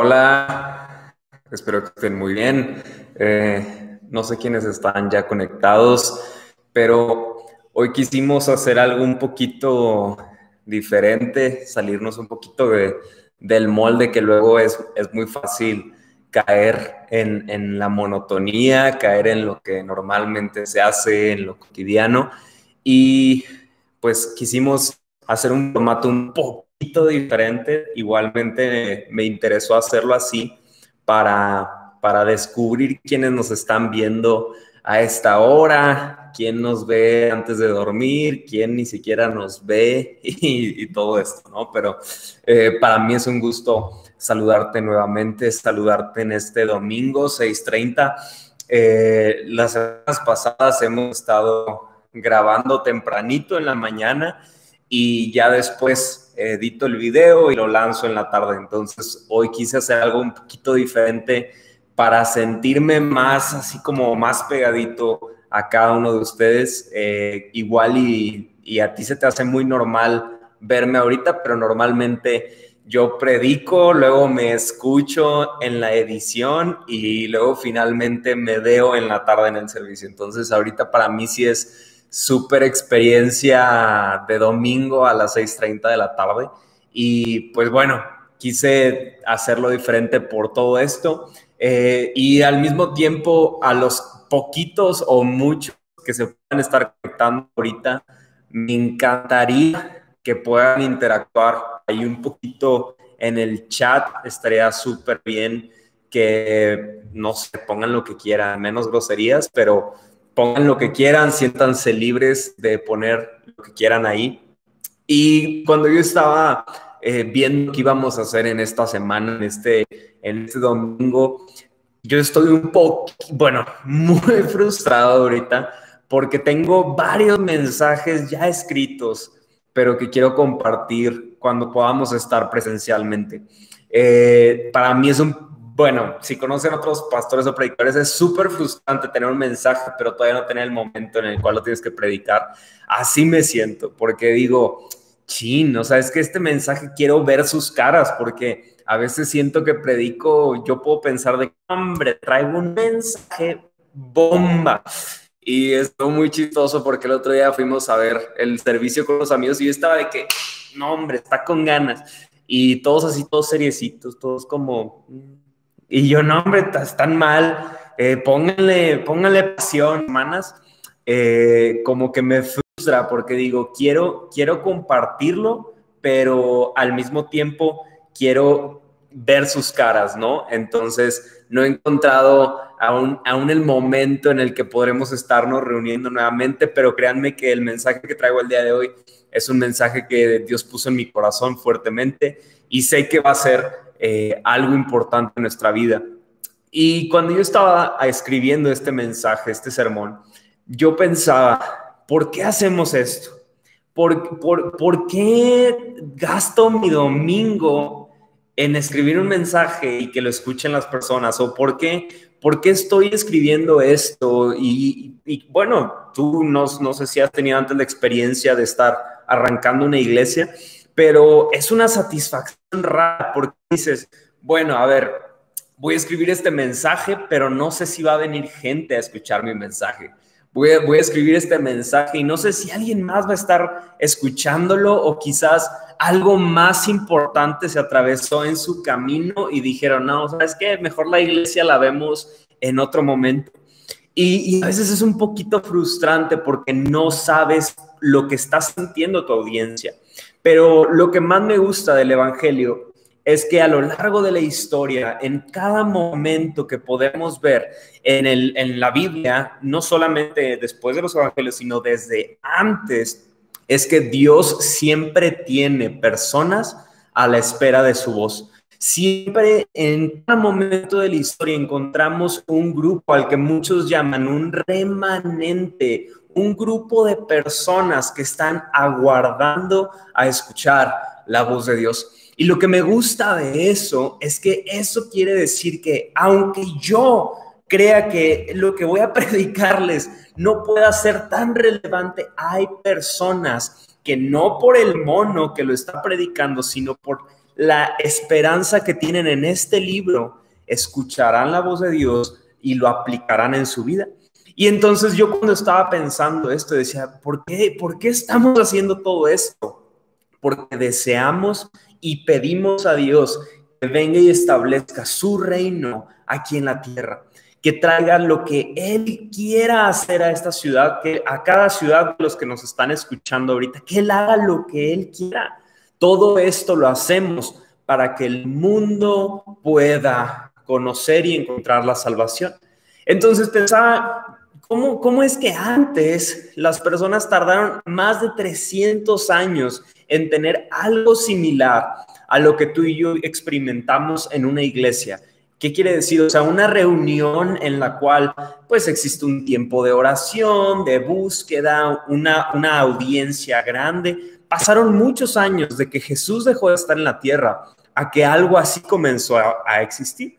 Hola, espero que estén muy bien. Eh, no sé quiénes están ya conectados, pero hoy quisimos hacer algo un poquito diferente, salirnos un poquito de, del molde que luego es, es muy fácil caer en, en, la monotonía, caer en lo que normalmente se hace, en lo cotidiano. Y pues quisimos hacer un formato un poco diferente. Igualmente me interesó hacerlo así para, para descubrir quiénes nos están viendo a esta hora, quién nos ve antes de dormir, quién ni siquiera nos ve y, todo esto, ¿no? Pero eh, para mí es un gusto saludarte nuevamente, saludarte en este domingo 6.30. Eh, las semanas pasadas hemos estado grabando tempranito en la mañana y ya después edito el video y lo lanzo en la tarde. Entonces, hoy quise hacer algo un poquito diferente para sentirme más, así como más pegadito a cada uno de ustedes. Eh, igual y, y a ti se te hace muy normal verme ahorita, pero normalmente yo predico, luego me escucho en la edición y luego finalmente me veo en la tarde en el servicio. Entonces, ahorita para mí sí es súper experiencia de domingo a las 6.30 de la tarde. Y pues bueno, quise hacerlo diferente por todo esto. Eh, y al mismo tiempo, a los poquitos o muchos que se puedan estar conectando ahorita, me encantaría que puedan interactuar ahí un poquito en el chat. Estaría súper bien que no se pongan lo que quieran, menos groserías, pero pongan lo que quieran, siéntanse libres de poner lo que quieran ahí. Y cuando yo estaba eh, viendo qué íbamos a hacer en esta semana, en este, en este domingo, yo estoy un poco, bueno, muy frustrado ahorita porque tengo varios mensajes ya escritos, pero que quiero compartir cuando podamos estar presencialmente. Eh, para mí es un bueno, si conocen otros pastores o predicadores, es súper frustrante tener un mensaje, pero todavía no tener el momento en el cual lo tienes que predicar. Así me siento, porque digo, chin, o sea, es que este mensaje quiero ver sus caras, porque a veces siento que predico, yo puedo pensar de, hombre, traigo un mensaje bomba. Y estuvo muy chistoso porque el otro día fuimos a ver el servicio con los amigos y yo estaba de que, no, hombre, está con ganas. Y todos así, todos seriecitos, todos como, y yo, no, hombre, están mal, eh, pónganle, pasión, hermanas. Eh, como que me frustra porque digo, quiero, quiero compartirlo, pero al mismo tiempo quiero ver sus caras, ¿no? Entonces, no he encontrado aún, aún el momento en el que podremos estarnos reuniendo nuevamente, pero créanme que el mensaje que traigo el día de hoy es un mensaje que Dios puso en mi corazón fuertemente y sé que va a ser eh, algo importante en nuestra vida. Y cuando yo estaba escribiendo este mensaje, este sermón, yo pensaba, ¿por qué hacemos esto? ¿Por, por, por qué gasto mi domingo en escribir un mensaje y que lo escuchen las personas? ¿O por qué, por qué estoy escribiendo esto? Y, bueno, tú no, no sé si has tenido antes la experiencia de estar arrancando una iglesia, pero es una satisfacción rara porque dices, bueno, a ver, voy a escribir este mensaje, pero no sé si va a venir gente a escuchar mi mensaje. Voy a, escribir este mensaje y no sé si alguien más va a estar escuchándolo o quizás algo más importante se atravesó en su camino y dijeron, no, ¿sabes qué? Mejor la iglesia la vemos en otro momento. Y, y a veces es un poquito frustrante porque no sabes lo que está sintiendo tu audiencia. Pero lo que más me gusta del Evangelio es que a lo largo de la historia, en cada momento que podemos ver en, el, en la Biblia, no solamente después de los Evangelios, sino desde antes, es que Dios siempre tiene personas a la espera de su voz. Siempre en cada momento de la historia encontramos un grupo al que muchos llaman un remanente, un grupo de personas que están aguardando a escuchar la voz de Dios. Y lo que me gusta de eso es que eso quiere decir que aunque yo crea que lo que voy a predicarles no pueda ser tan relevante, hay personas que no por el mono que lo está predicando, sino por la esperanza que tienen en este libro, escucharán la voz de Dios y lo aplicarán en su vida. Y entonces yo cuando estaba pensando esto decía, ¿por qué, ¿por qué estamos haciendo todo esto? Porque deseamos y pedimos a Dios que venga y establezca su reino aquí en la tierra, que traiga lo que Él quiera hacer a esta ciudad, que a cada ciudad de los que nos están escuchando ahorita, que Él haga lo que Él quiera. Todo esto lo hacemos para que el mundo pueda conocer y encontrar la salvación. Entonces pensaba, ¿Cómo, es que antes las personas tardaron más de 300 años en tener algo similar a lo que tú y yo experimentamos en una iglesia? ¿Qué quiere decir? O sea, una reunión en la cual pues existe un tiempo de oración, de búsqueda, una, una audiencia grande. Pasaron muchos años de que Jesús dejó de estar en la tierra a que algo así comenzó a existir.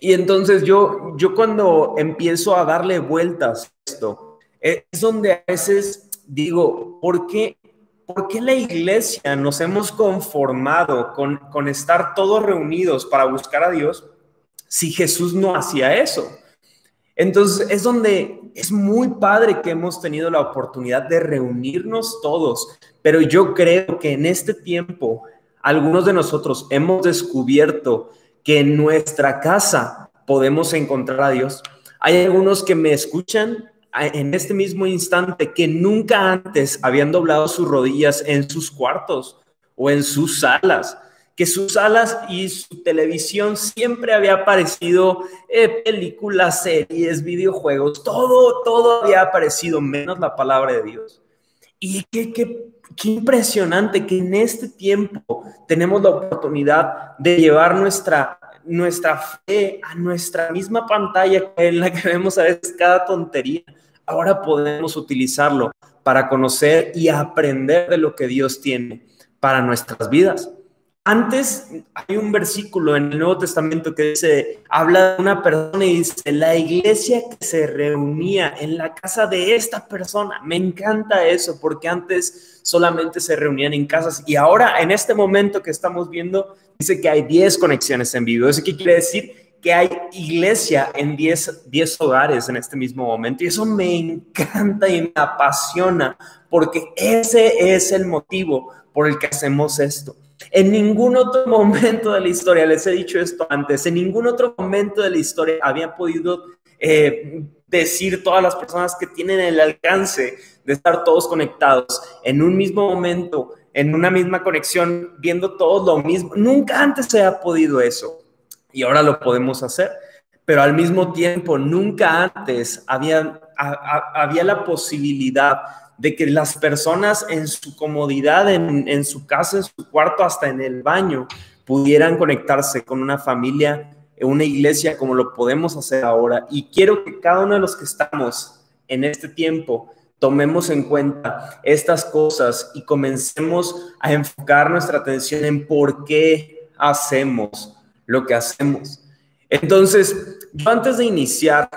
Y entonces yo, yo cuando empiezo a darle vueltas a esto, es donde a veces digo, ¿por qué, ¿por qué la iglesia nos hemos conformado con, con estar todos reunidos para buscar a Dios si Jesús no hacía eso? Entonces es donde es muy padre que hemos tenido la oportunidad de reunirnos todos, pero yo creo que en este tiempo algunos de nosotros hemos descubierto que en nuestra casa podemos encontrar a Dios. Hay algunos que me escuchan en este mismo instante que nunca antes habían doblado sus rodillas en sus cuartos o en sus salas, que sus salas y su televisión siempre había aparecido eh, películas, series, videojuegos, todo, todo había aparecido, menos la palabra de Dios. Y qué, qué, qué impresionante que en este tiempo tenemos la oportunidad de llevar nuestra nuestra fe a nuestra misma pantalla en la que vemos a veces cada tontería. Ahora podemos utilizarlo para conocer y aprender de lo que Dios tiene para nuestras vidas. Antes hay un versículo en el Nuevo Testamento que dice, habla de una persona y dice, la iglesia que se reunía en la casa de esta persona. Me encanta eso porque antes solamente se reunían en casas y ahora en este momento que estamos viendo dice que hay 10 conexiones en vivo. ¿Eso qué quiere decir? Que hay iglesia en 10, 10 hogares en este mismo momento y eso me encanta y me apasiona porque ese es el motivo por el que hacemos esto en ningún otro momento de la historia, les he dicho esto antes, en ningún otro momento de la historia había podido eh, decir todas las personas que tienen el alcance de estar todos conectados en un mismo momento, en una misma conexión, viendo todos lo mismo. Nunca antes se ha podido eso y ahora lo podemos hacer, pero al mismo tiempo nunca antes había, la posibilidad de que las personas en su comodidad, en, su casa, en su cuarto, hasta en el baño, pudieran conectarse con una familia, en una iglesia como lo podemos hacer ahora. Y quiero que cada uno de los que estamos en este tiempo tomemos en cuenta estas cosas y comencemos a enfocar nuestra atención en por qué hacemos lo que hacemos. Entonces, yo antes de iniciar,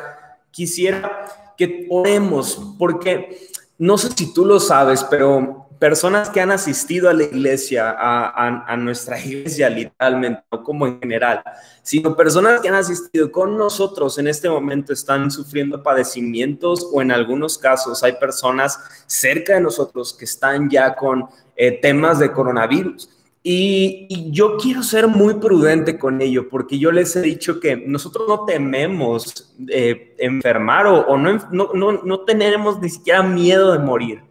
quisiera que oremos, porque no sé si tú lo sabes, pero personas que han asistido a la iglesia, a, nuestra iglesia literalmente, no como en general, sino personas que han asistido con nosotros en este momento están sufriendo padecimientos o en algunos casos hay personas cerca de nosotros que están ya con eh, temas de coronavirus. Y, yo quiero ser muy prudente con ello, porque yo les he dicho que nosotros no tememos eh, enfermar o, no, no, no, tenemos ni siquiera miedo de morir,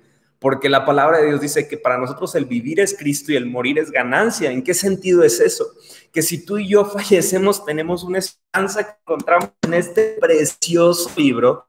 porque la palabra de Dios dice que para nosotros el vivir es Cristo y el morir es ganancia. ¿En qué sentido es eso? Que si tú y yo fallecemos, tenemos una esperanza que encontramos en este precioso libro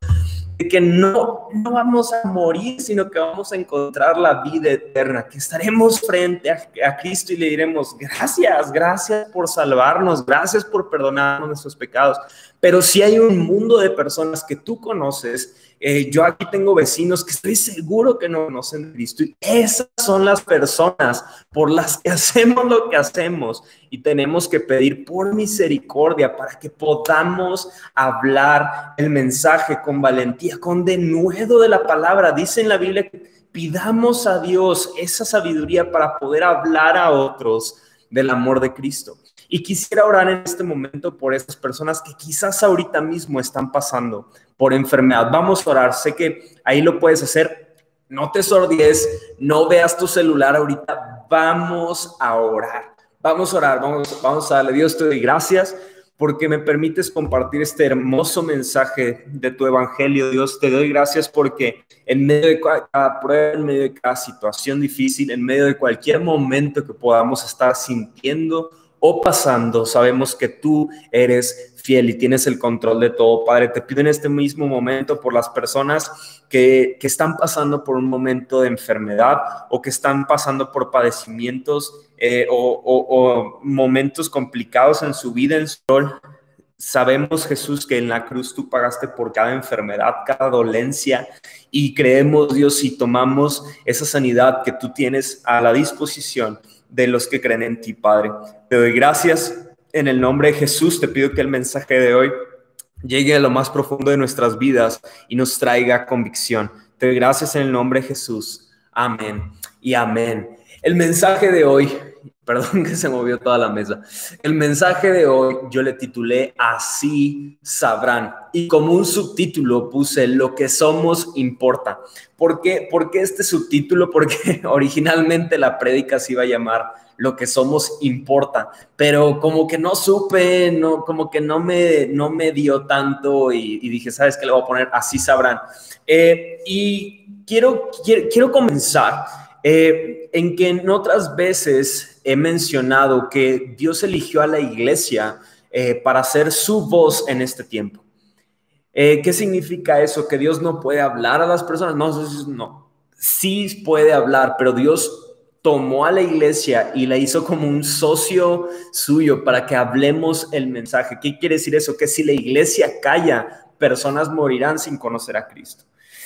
que no, no vamos a morir, sino que vamos a encontrar la vida eterna, que estaremos frente a, a, Cristo y le diremos, gracias, gracias por salvarnos, gracias por perdonarnos nuestros pecados. Pero si hay un mundo de personas que tú conoces eh, yo aquí tengo vecinos que estoy seguro que no conocen a Cristo y esas son las personas por las que hacemos lo que hacemos y tenemos que pedir por misericordia para que podamos hablar el mensaje con valentía, con denuedo de la palabra. Dice en la Biblia que pidamos a Dios esa sabiduría para poder hablar a otros del amor de Cristo. Y quisiera orar en este momento por esas personas que quizás ahorita mismo están pasando por enfermedad. Vamos a orar. Sé que ahí lo puedes hacer. No te sordies, no veas tu celular ahorita. Vamos a orar. Vamos a orar, vamos, vamos a darle Dios te doy gracias porque me permites compartir este hermoso mensaje de tu evangelio, Dios. Te doy gracias porque en medio de cada prueba, en medio de cada situación difícil, en medio de cualquier momento que podamos estar sintiendo o pasando, sabemos que tú eres fiel y tienes el control de todo. Padre, te pido en este mismo momento por las personas que, están pasando por un momento de enfermedad o que están pasando por padecimientos eh, o, momentos complicados en su vida, en su rol. Sabemos, Jesús, que en la cruz tú pagaste por cada enfermedad, cada dolencia, y creemos, Dios, y tomamos esa sanidad que tú tienes a la disposición de los que creen en ti, Padre. Te doy gracias en el nombre de Jesús. Te pido que el mensaje de hoy llegue a lo más profundo de nuestras vidas y nos traiga convicción. Te doy gracias en el nombre de Jesús. Amén y amén. El mensaje de hoy, perdón que se movió toda la mesa. El mensaje de hoy yo le titulé Así sabrán. Y como un subtítulo puse Lo que somos importa. ¿Por qué, ¿Por qué este subtítulo? Porque originalmente la prédica se iba a llamar Lo que somos importa. Pero como que no supe, no, como que no me, no me dio tanto y, dije, ¿sabes qué le voy a poner? Así sabrán. Eh, y quiero, quiero, quiero comenzar eh, en que en otras veces he mencionado que Dios eligió a la iglesia eh, para ser su voz en este tiempo. Eh, ¿Qué significa eso? Que Dios no puede hablar a las personas. No, no. Sí puede hablar, pero Dios tomó a la iglesia y la hizo como un socio suyo para que hablemos el mensaje. ¿Qué quiere decir eso? Que si la iglesia calla, personas morirán sin conocer a Cristo.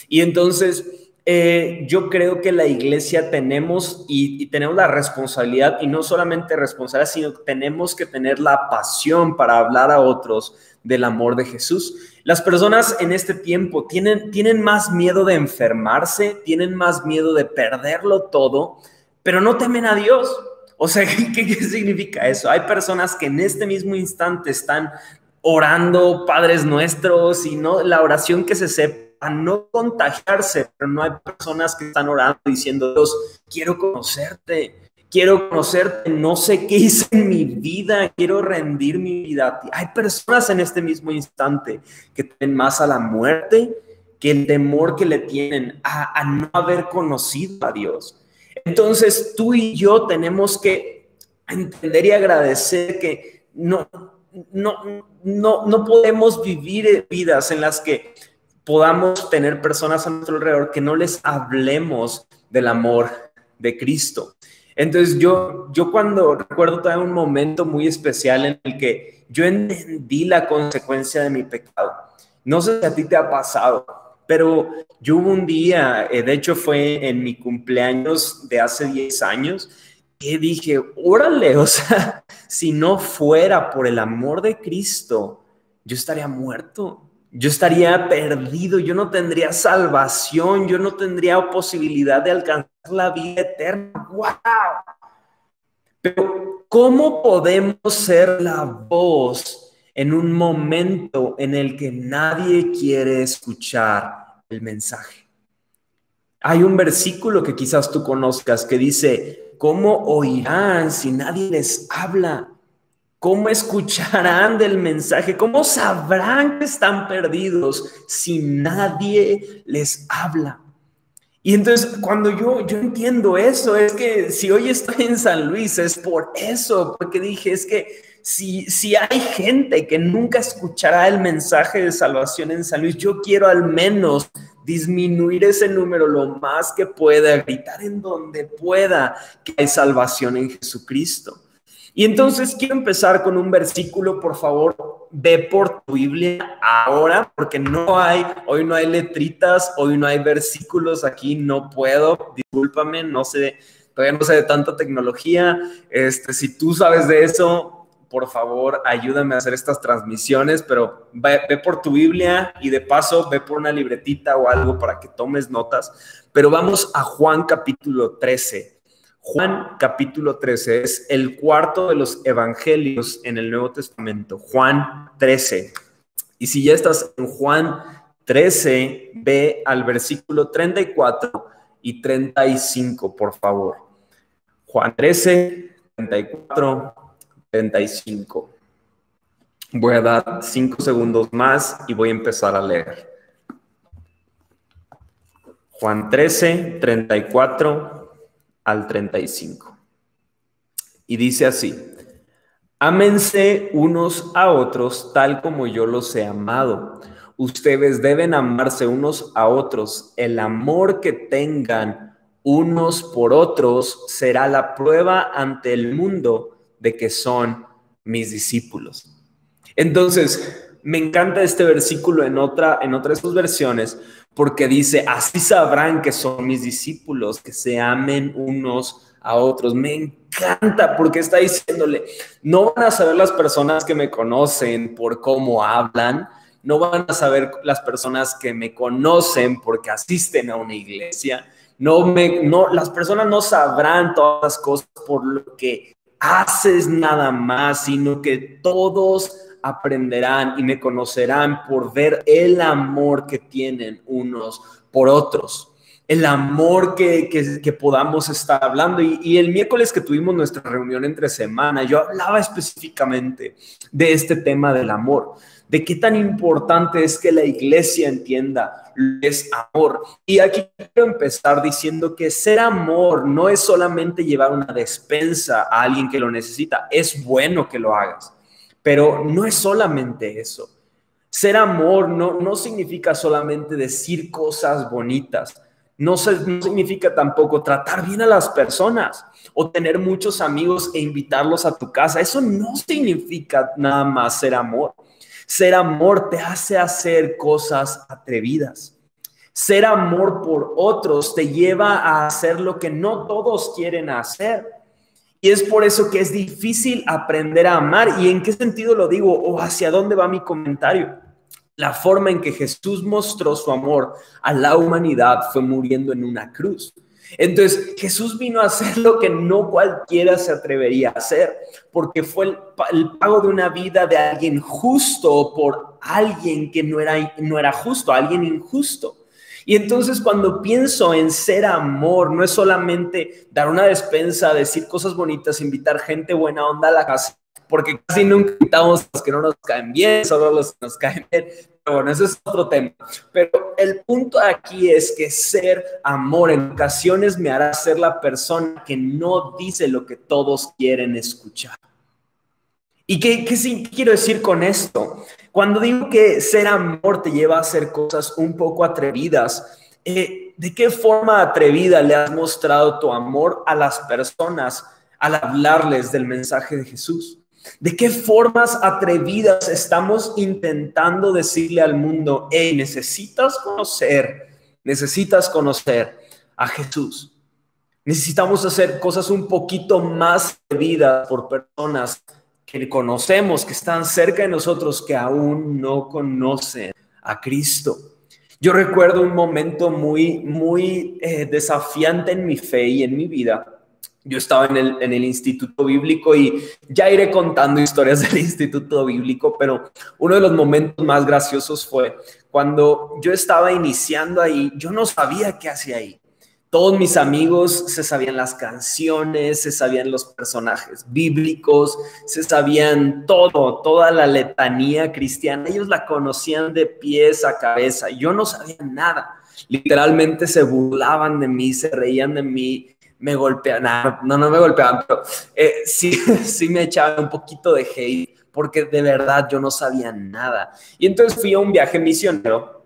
Y entonces eh, yo creo que la iglesia tenemos y, tenemos la responsabilidad, y no solamente responsabilidad, sino que tenemos que tener la pasión para hablar a otros del amor de Jesús. Las personas en este tiempo tienen, tienen más miedo de enfermarse, tienen más miedo de perderlo todo, pero no temen a Dios. O sea, ¿qué, qué significa eso? Hay personas que en este mismo instante están orando Padres Nuestros y no la oración que se sepa a no contagiarse, pero no hay personas que están orando diciendo, Dios, quiero conocerte, quiero conocerte, no sé qué hice en mi vida, quiero rendir mi vida a ti. Hay personas en este mismo instante que tienen más a la muerte que el temor que le tienen a, a no haber conocido a Dios. Entonces tú y yo tenemos que entender y agradecer que no, no, no, no podemos vivir vidas en las que podamos tener personas a nuestro alrededor que no les hablemos del amor de Cristo. Entonces yo, yo cuando recuerdo todavía un momento muy especial en el que yo entendí la consecuencia de mi pecado. No sé si a ti te ha pasado, pero yo hubo un día, eh, de hecho fue en mi cumpleaños de hace 10 años, que dije, órale, o sea, si no fuera por el amor de Cristo, yo estaría muerto yo estaría perdido, yo no tendría salvación, yo no tendría posibilidad de alcanzar la vida eterna. ¡Wow! Pero, ¿cómo podemos ser la voz en un momento en el que nadie quiere escuchar el mensaje? Hay un versículo que quizás tú conozcas que dice, ¿cómo oirán si nadie les habla? ¿Cómo escucharán del mensaje? ¿Cómo sabrán que están perdidos si nadie les habla? Y entonces cuando yo, yo entiendo eso, es que si hoy estoy en San Luis es por eso, porque dije, es que si, si hay gente que nunca escuchará el mensaje de salvación en San Luis, yo quiero al menos disminuir ese número lo más que pueda, gritar en donde pueda que hay salvación en Jesucristo. Y entonces quiero empezar con un versículo, por favor, ve por tu Biblia ahora, porque no hay, hoy no hay letritas, hoy no hay versículos aquí, no puedo, discúlpame, no sé, todavía no sé de tanta tecnología. Este, si tú sabes de eso, por favor, ayúdame a hacer estas transmisiones, pero ve, ve, por tu Biblia y de paso ve por una libretita o algo para que tomes notas. Pero vamos a Juan capítulo 13. Juan capítulo 13 es el cuarto de los evangelios en el Nuevo Testamento, Juan 13. Y si ya estás en Juan 13, ve al versículo 34 y 35, por favor. Juan 13, 34, 35. Voy a dar cinco segundos más y voy a empezar a leer. Juan 13, 34 al 35. Y dice así, ámense unos a otros tal como yo los he amado. Ustedes deben amarse unos a otros. El amor que tengan unos por otros será la prueba ante el mundo de que son mis discípulos. Entonces, me encanta este versículo en otra, en otra de sus versiones, porque dice, así sabrán que son mis discípulos, que se amen unos a otros. Me encanta porque está diciéndole, no van a saber las personas que me conocen por cómo hablan, no van a saber las personas que me conocen porque asisten a una iglesia, no me, no, las personas no sabrán todas las cosas por lo que haces nada más, sino que todos aprenderán y me conocerán por ver el amor que tienen unos por otros, el amor que, que, podamos estar hablando. Y, y, el miércoles que tuvimos nuestra reunión entre semana, yo hablaba específicamente de este tema del amor, de qué tan importante es que la iglesia entienda lo que es amor. Y aquí quiero empezar diciendo que ser amor no es solamente llevar una despensa a alguien que lo necesita, es bueno que lo hagas pero no es solamente eso. Ser amor no, no significa solamente decir cosas bonitas. No, no significa tampoco tratar bien a las personas o tener muchos amigos e invitarlos a tu casa. Eso no significa nada más ser amor. Ser amor te hace hacer cosas atrevidas. Ser amor por otros te lleva a hacer lo que no todos quieren hacer. Y es por eso que es difícil aprender a amar. ¿Y en qué sentido lo digo? ¿O hacia dónde va mi comentario? La forma en que Jesús mostró su amor a la humanidad fue muriendo en una cruz. Entonces Jesús vino a hacer lo que no cualquiera se atrevería a hacer, porque fue el, pago de una vida de alguien justo por alguien que no era, no era justo, alguien injusto. Y entonces cuando pienso en ser amor, no es solamente dar una despensa, decir cosas bonitas, invitar gente buena onda a la casa, porque casi nunca invitamos a los que no nos caen bien, solo los que nos caen bien. Pero bueno, ese es otro tema. Pero el punto aquí es que ser amor en ocasiones me hará ser la persona que no dice lo que todos quieren escuchar. ¿Y qué, qué, quiero decir con esto? Cuando digo que ser amor te lleva a hacer cosas un poco atrevidas, eh, ¿de qué forma atrevida le has mostrado tu amor a las personas al hablarles del mensaje de Jesús? ¿De qué formas atrevidas estamos intentando decirle al mundo, hey, necesitas conocer, necesitas conocer a Jesús? Necesitamos hacer cosas un poquito más atrevidas por personas que conocemos, que están cerca de nosotros, que aún no conocen a Cristo. Yo recuerdo un momento muy, muy eh, desafiante en mi fe y en mi vida. Yo estaba en el, en el instituto bíblico y ya iré contando historias del instituto bíblico, pero uno de los momentos más graciosos fue cuando yo estaba iniciando ahí, yo no sabía qué hacía ahí. Todos mis amigos se sabían las canciones, se sabían los personajes bíblicos, se sabían todo, toda la letanía cristiana. Ellos la conocían de pies a cabeza. Yo no sabía nada. Literalmente se burlaban de mí, se reían de mí, me golpeaban. No, no me golpeaban, pero eh, sí, sí me echaban un poquito de hate porque de verdad yo no sabía nada. Y entonces fui a un viaje misionero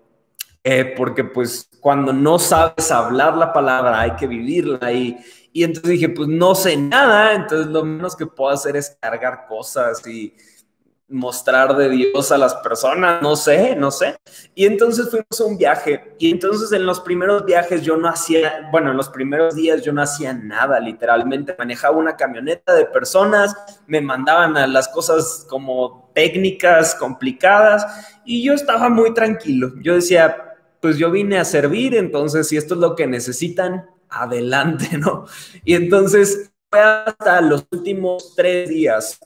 eh, porque pues cuando no sabes hablar la palabra hay que vivirla y, y entonces dije, pues no sé nada, entonces lo menos que puedo hacer es cargar cosas y mostrar de Dios a las personas, no sé, no sé. Y entonces fuimos a un viaje y entonces en los primeros viajes yo no hacía, bueno, en los primeros días yo no hacía nada, literalmente manejaba una camioneta de personas, me mandaban a las cosas como técnicas complicadas y yo estaba muy tranquilo. Yo decía, pues yo vine a servir, entonces si esto es lo que necesitan, adelante, ¿no? Y entonces fue hasta los últimos tres días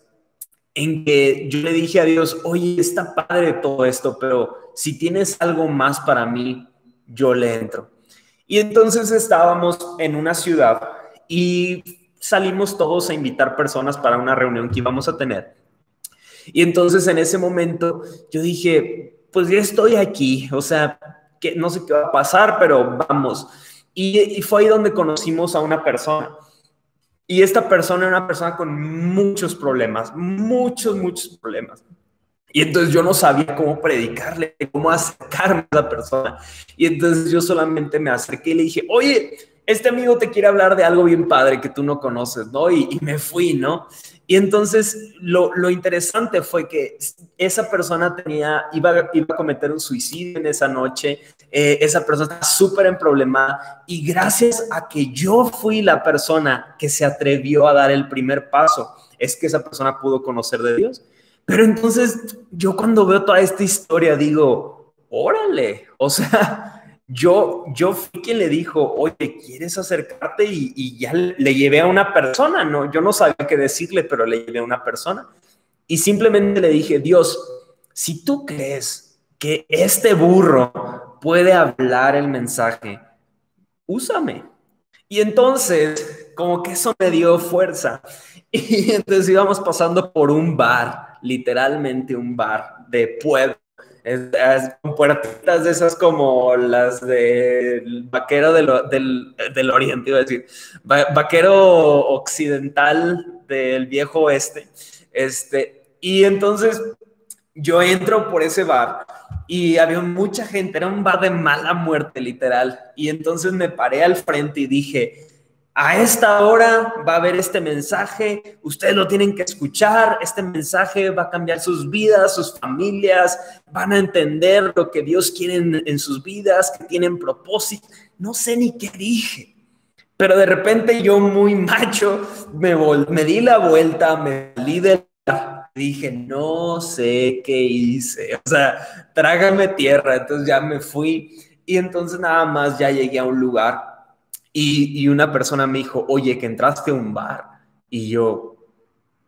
en que yo le dije a Dios, oye, está padre todo esto, pero si tienes algo más para mí, yo le entro. Y entonces estábamos en una ciudad y salimos todos a invitar personas para una reunión que íbamos a tener. Y entonces en ese momento yo dije, pues ya estoy aquí, o sea, no sé qué va a pasar, pero vamos. Y, fue ahí donde conocimos a una persona. Y esta persona era una persona con muchos problemas, muchos, muchos problemas. Y entonces yo no sabía cómo predicarle, cómo acercarme a esa persona. Y entonces yo solamente me acerqué y le dije, oye, este amigo te quiere hablar de algo bien padre que tú no conoces, ¿no? Y, me fui, ¿no? Y entonces lo, lo, interesante fue que esa persona tenía, iba, iba a cometer un suicidio en esa noche, eh, esa persona estaba súper en problema y gracias a que yo fui la persona que se atrevió a dar el primer paso, es que esa persona pudo conocer de Dios. Pero entonces yo cuando veo toda esta historia digo, órale, o sea, yo, yo fui quien le dijo, oye, ¿quieres acercarte? Y, ya le llevé a una persona, ¿no? Yo no sabía qué decirle, pero le llevé a una persona. Y simplemente le dije, Dios, si tú crees que este burro puede hablar el mensaje, úsame. Y entonces, como que eso me dio fuerza. Y entonces íbamos pasando por un bar, literalmente un bar de pueblo con puertitas de esas como las del vaquero del, del, oriente, iba a decir, vaquero occidental del viejo oeste. Este, y entonces yo entro por ese bar y había mucha gente, era un bar de mala muerte literal. Y entonces me paré al frente y dije, a esta hora va a haber este mensaje, ustedes lo tienen que escuchar, este mensaje va a cambiar sus vidas, sus familias, van a entender lo que Dios quiere en, sus vidas, que tienen propósito. No sé ni qué dije, pero de repente yo muy macho me, me di la vuelta, me salí de la... Dije, no sé qué hice, o sea, trágame tierra, entonces ya me fui y entonces nada más ya llegué a un lugar y, una persona me dijo, oye, que entraste a un bar. Y yo,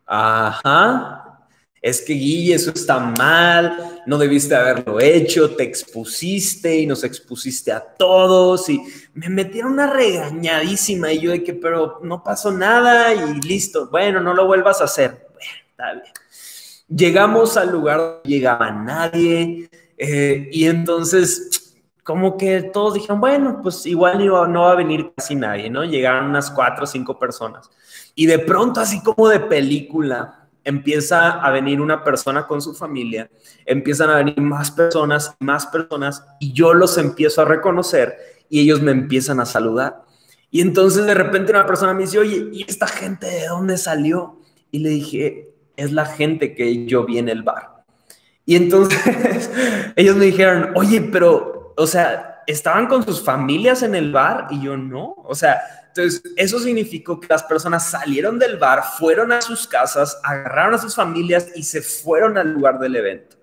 ajá, es que Guille, eso está mal, no debiste haberlo hecho, te expusiste y nos expusiste a todos y me metieron una regañadísima y yo de que, pero no pasó nada y listo, bueno, no lo vuelvas a hacer. Está bien. Llegamos al lugar, llegaba nadie eh, y entonces como que todos dijeron, bueno, pues igual no, va a venir casi nadie, ¿no? Llegaron unas cuatro o cinco personas. Y de pronto, así como de película, empieza a venir una persona con su familia, empiezan a venir más personas, más personas, y yo los empiezo a reconocer y ellos me empiezan a saludar. Y entonces de repente una persona me dice, oye, ¿y esta gente de dónde salió? Y le dije, es la gente que yo vi en el bar. Y entonces ellos me dijeron, oye, pero o sea, estaban con sus familias en el bar y yo no. O sea, entonces eso significó que las personas salieron del bar, fueron a sus casas, agarraron a sus familias y se fueron al lugar del evento.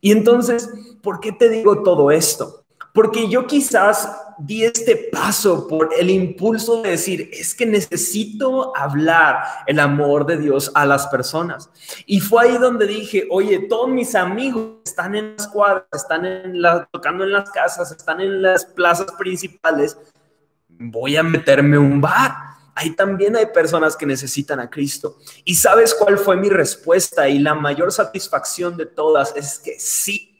Y entonces, ¿por qué te digo todo esto? Porque yo quizás di este paso por el impulso de decir, es que necesito hablar el amor de Dios a las personas. Y fue ahí donde dije, oye, todos mis amigos están en las cuadras, están en tocando en las casas, están en las plazas principales, voy a meterme un bar. Ahí también hay personas que necesitan a Cristo. ¿Y sabes cuál fue mi respuesta? Y la mayor satisfacción de todas es que sí,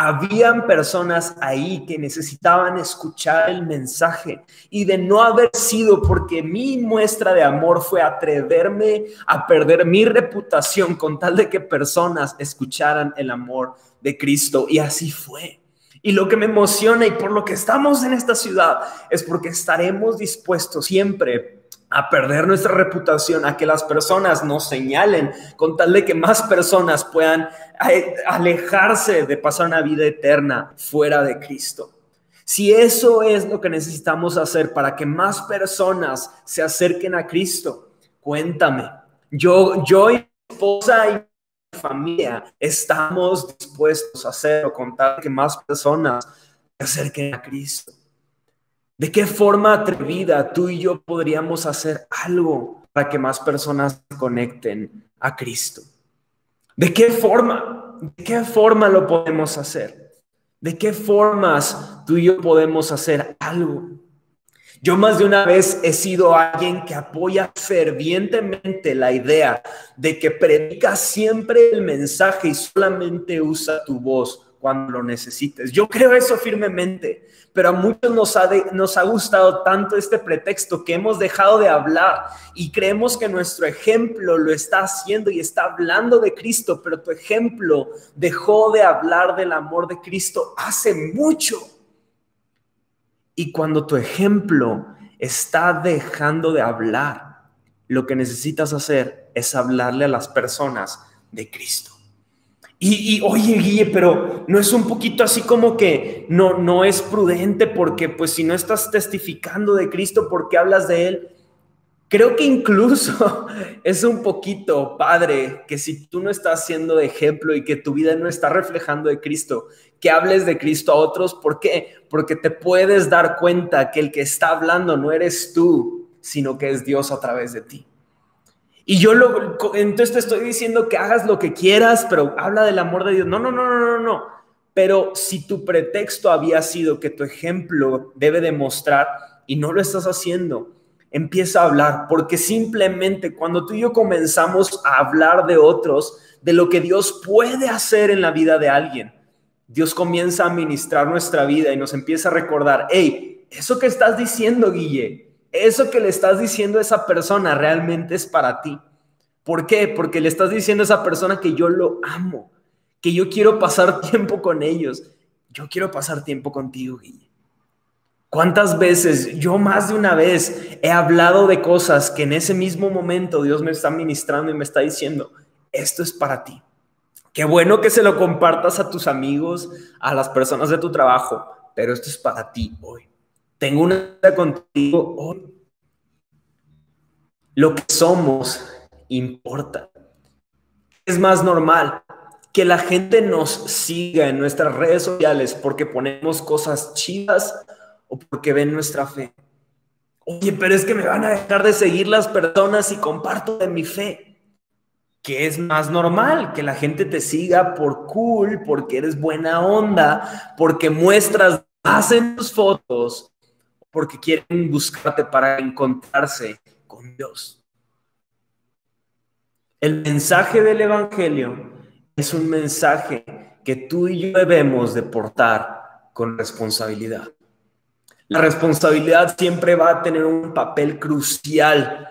habían personas ahí que necesitaban escuchar el mensaje y de no haber sido porque mi muestra de amor fue atreverme a perder mi reputación con tal de que personas escucharan el amor de Cristo. Y así fue. Y lo que me emociona y por lo que estamos en esta ciudad es porque estaremos dispuestos siempre a perder nuestra reputación, a que las personas nos señalen, con tal de que más personas puedan eh, alejarse de pasar una vida eterna fuera de Cristo. Si eso es lo que necesitamos hacer para que más personas se acerquen a Cristo, cuéntame. Yo, yo y mi esposa y mi familia estamos dispuestos a hacerlo con tal de que más personas se acerquen a Cristo. ¿De qué forma atrevida tú y yo podríamos hacer algo para que más personas se conecten a Cristo? ¿De qué forma? ¿De qué forma lo podemos hacer? ¿De qué formas tú y yo podemos hacer algo? Yo más de una vez he sido alguien que apoya fervientemente la idea de que predica siempre el mensaje y solamente usa tu voz cuando lo necesites. Yo creo eso firmemente, pero a muchos nos ha, nos ha gustado tanto este pretexto que hemos dejado de hablar y creemos que nuestro ejemplo lo está haciendo y está hablando de Cristo, pero tu ejemplo dejó de hablar del amor de Cristo hace mucho. Y cuando tu ejemplo está dejando de hablar, lo que necesitas hacer es hablarle a las personas de Cristo. Y, oye, Guille, pero no es un poquito así como que no, no es prudente porque pues si no estás testificando de Cristo, ¿por qué hablas de Él? Creo que incluso es un poquito padre que si tú no estás siendo de ejemplo y que tu vida no está reflejando de Cristo, que hables de Cristo a otros. ¿Por qué? Porque te puedes dar cuenta que el que está hablando no eres tú, sino que es Dios a través de ti. Y yo lo, entonces te estoy diciendo que hagas lo que quieras, pero habla del amor de Dios. No, no, no, no, no, no. Pero si tu pretexto había sido que tu ejemplo debe demostrar y no lo estás haciendo, empieza a hablar, porque simplemente cuando tú y yo comenzamos a hablar de otros, de lo que Dios puede hacer en la vida de alguien, Dios comienza a ministrar nuestra vida y nos empieza a recordar, hey, eso que estás diciendo, Guille, eso que le estás diciendo a esa persona realmente es para ti. ¿Por qué? Porque le estás diciendo a esa persona que yo lo amo, que yo quiero pasar tiempo con ellos. Yo quiero pasar tiempo contigo, Guille. ¿Cuántas veces, yo más de una vez, he hablado de cosas que en ese mismo momento Dios me está ministrando y me está diciendo, esto es para ti? Qué bueno que se lo compartas a tus amigos, a las personas de tu trabajo, pero esto es para ti hoy. Tengo una contigo hoy. Lo que somos importa. Es más normal que la gente nos siga en nuestras redes sociales porque ponemos cosas chidas o porque ven nuestra fe. Oye, pero es que me van a dejar de seguir las personas si comparto de mi fe. Que es más normal que la gente te siga por cool, porque eres buena onda, porque muestras más en tus fotos, porque quieren buscarte para encontrarse con Dios. El mensaje del Evangelio es un mensaje que tú y yo debemos de portar con responsabilidad. La responsabilidad siempre va a tener un papel crucial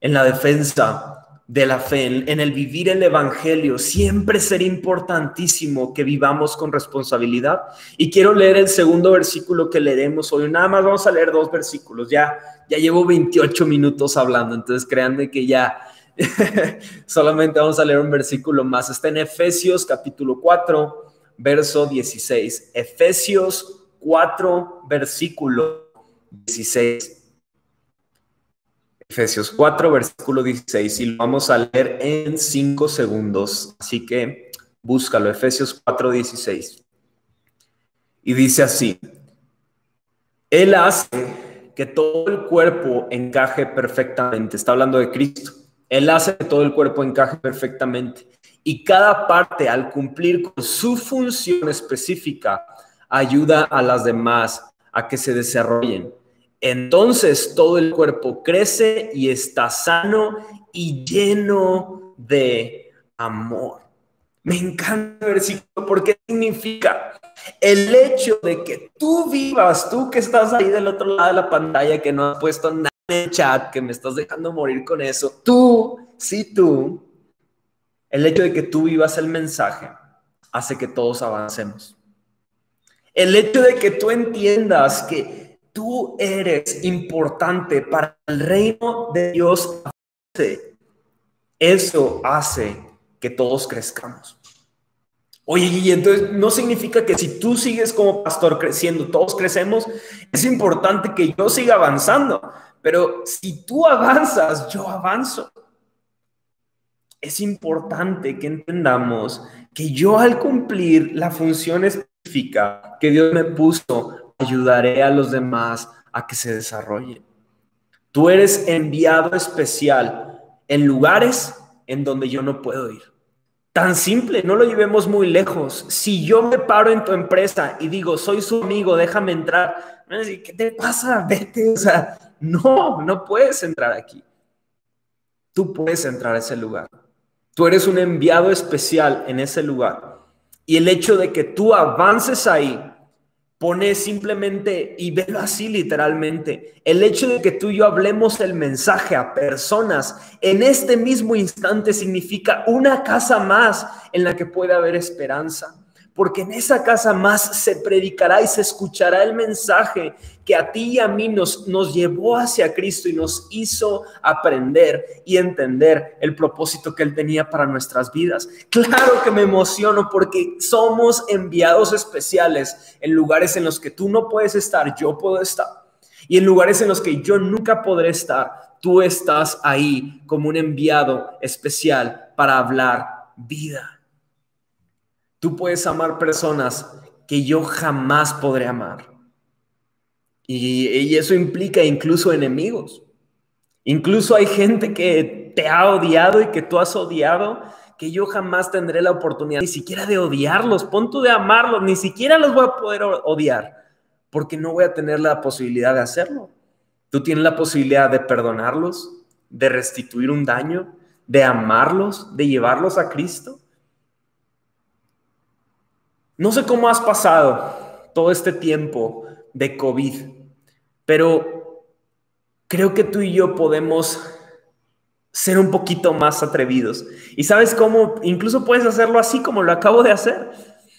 en la defensa de la fe, en, el vivir el Evangelio. Siempre será importantísimo que vivamos con responsabilidad. Y quiero leer el segundo versículo que leeremos hoy. Nada más vamos a leer dos versículos. Ya, ya llevo 28 minutos hablando, entonces créanme que ya solamente vamos a leer un versículo más. Está en Efesios capítulo 4, verso 16. Efesios 4, versículo 16. Efesios 4, versículo 16, y lo vamos a leer en 5 segundos. Así que búscalo, Efesios 4, 16. Y dice así, Él hace que todo el cuerpo encaje perfectamente. Está hablando de Cristo. Él hace que todo el cuerpo encaje perfectamente. Y cada parte, al cumplir con su función específica, ayuda a las demás a que se desarrollen. Entonces todo el cuerpo crece y está sano y lleno de amor. Me encanta el versículo porque significa el hecho de que tú vivas, tú que estás ahí del otro lado de la pantalla, que no has puesto nada en el chat, que me estás dejando morir con eso, tú, sí tú, el hecho de que tú vivas el mensaje hace que todos avancemos. El hecho de que tú entiendas que tú eres importante para el reino de Dios, eso hace que todos crezcamos. Oye, y entonces no significa que si tú sigues como pastor creciendo, todos crecemos, es importante que yo siga avanzando, pero si tú avanzas, yo avanzo. Es importante que entendamos que yo al cumplir la función que Dios me puso, ayudaré a los demás a que se desarrolle. Tú eres enviado especial en lugares en donde yo no puedo ir. Tan simple, no lo llevemos muy lejos. Si yo me paro en tu empresa y digo, soy su amigo, déjame entrar, ¿qué te pasa? Vete, o sea, no, no puedes entrar aquí. Tú puedes entrar a ese lugar. Tú eres un enviado especial en ese lugar. Y el hecho de que tú avances ahí Pone simplemente, y velo así literalmente, el hecho de que tú y yo hablemos el mensaje a personas en este mismo instante significa una casa más en la que puede haber esperanza porque en esa casa más se predicará y se escuchará el mensaje que a ti y a mí nos, nos llevó hacia Cristo y nos hizo aprender y entender el propósito que Él tenía para nuestras vidas. Claro que me emociono porque somos enviados especiales en lugares en los que tú no puedes estar, yo puedo estar. Y en lugares en los que yo nunca podré estar, tú estás ahí como un enviado especial para hablar vida. Tú puedes amar personas que yo jamás podré amar. Y, eso implica incluso enemigos. Incluso hay gente que te ha odiado y que tú has odiado, que yo jamás tendré la oportunidad ni siquiera de odiarlos, punto de amarlos, ni siquiera los voy a poder odiar, porque no voy a tener la posibilidad de hacerlo. Tú tienes la posibilidad de perdonarlos, de restituir un daño, de amarlos, de llevarlos a Cristo. No sé cómo has pasado todo este tiempo de COVID, pero creo que tú y yo podemos ser un poquito más atrevidos. Y sabes cómo, incluso puedes hacerlo así como lo acabo de hacer.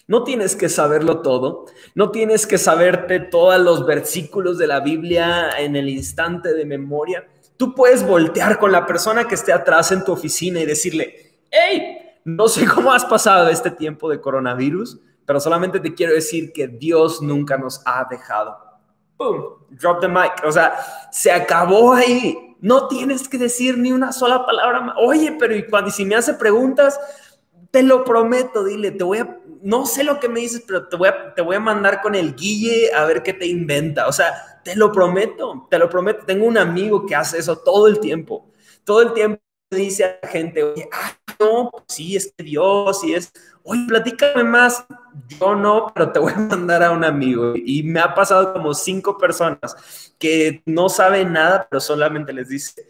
No tienes que saberlo todo, no tienes que saberte todos los versículos de la Biblia en el instante de memoria. Tú puedes voltear con la persona que esté atrás en tu oficina y decirle, hey, no sé cómo has pasado este tiempo de coronavirus, pero solamente te quiero decir que Dios nunca nos ha dejado. ¡Pum! Drop the mic. O sea, se acabó ahí. No tienes que decir ni una sola palabra más. Oye, pero y cuando si me hace preguntas, te lo prometo, dile, te voy a, no sé lo que me dices, pero te voy a, te voy a mandar con el guille a ver qué te inventa. O sea, te lo prometo, te lo prometo. Tengo un amigo que hace eso todo el tiempo. Todo el tiempo dice a la gente, oye, ah, no, pues sí, es que Dios, y es, oye, platícame más. Yo no, pero te voy a mandar a un amigo. Y me ha pasado como cinco personas que no saben nada, pero solamente les dice,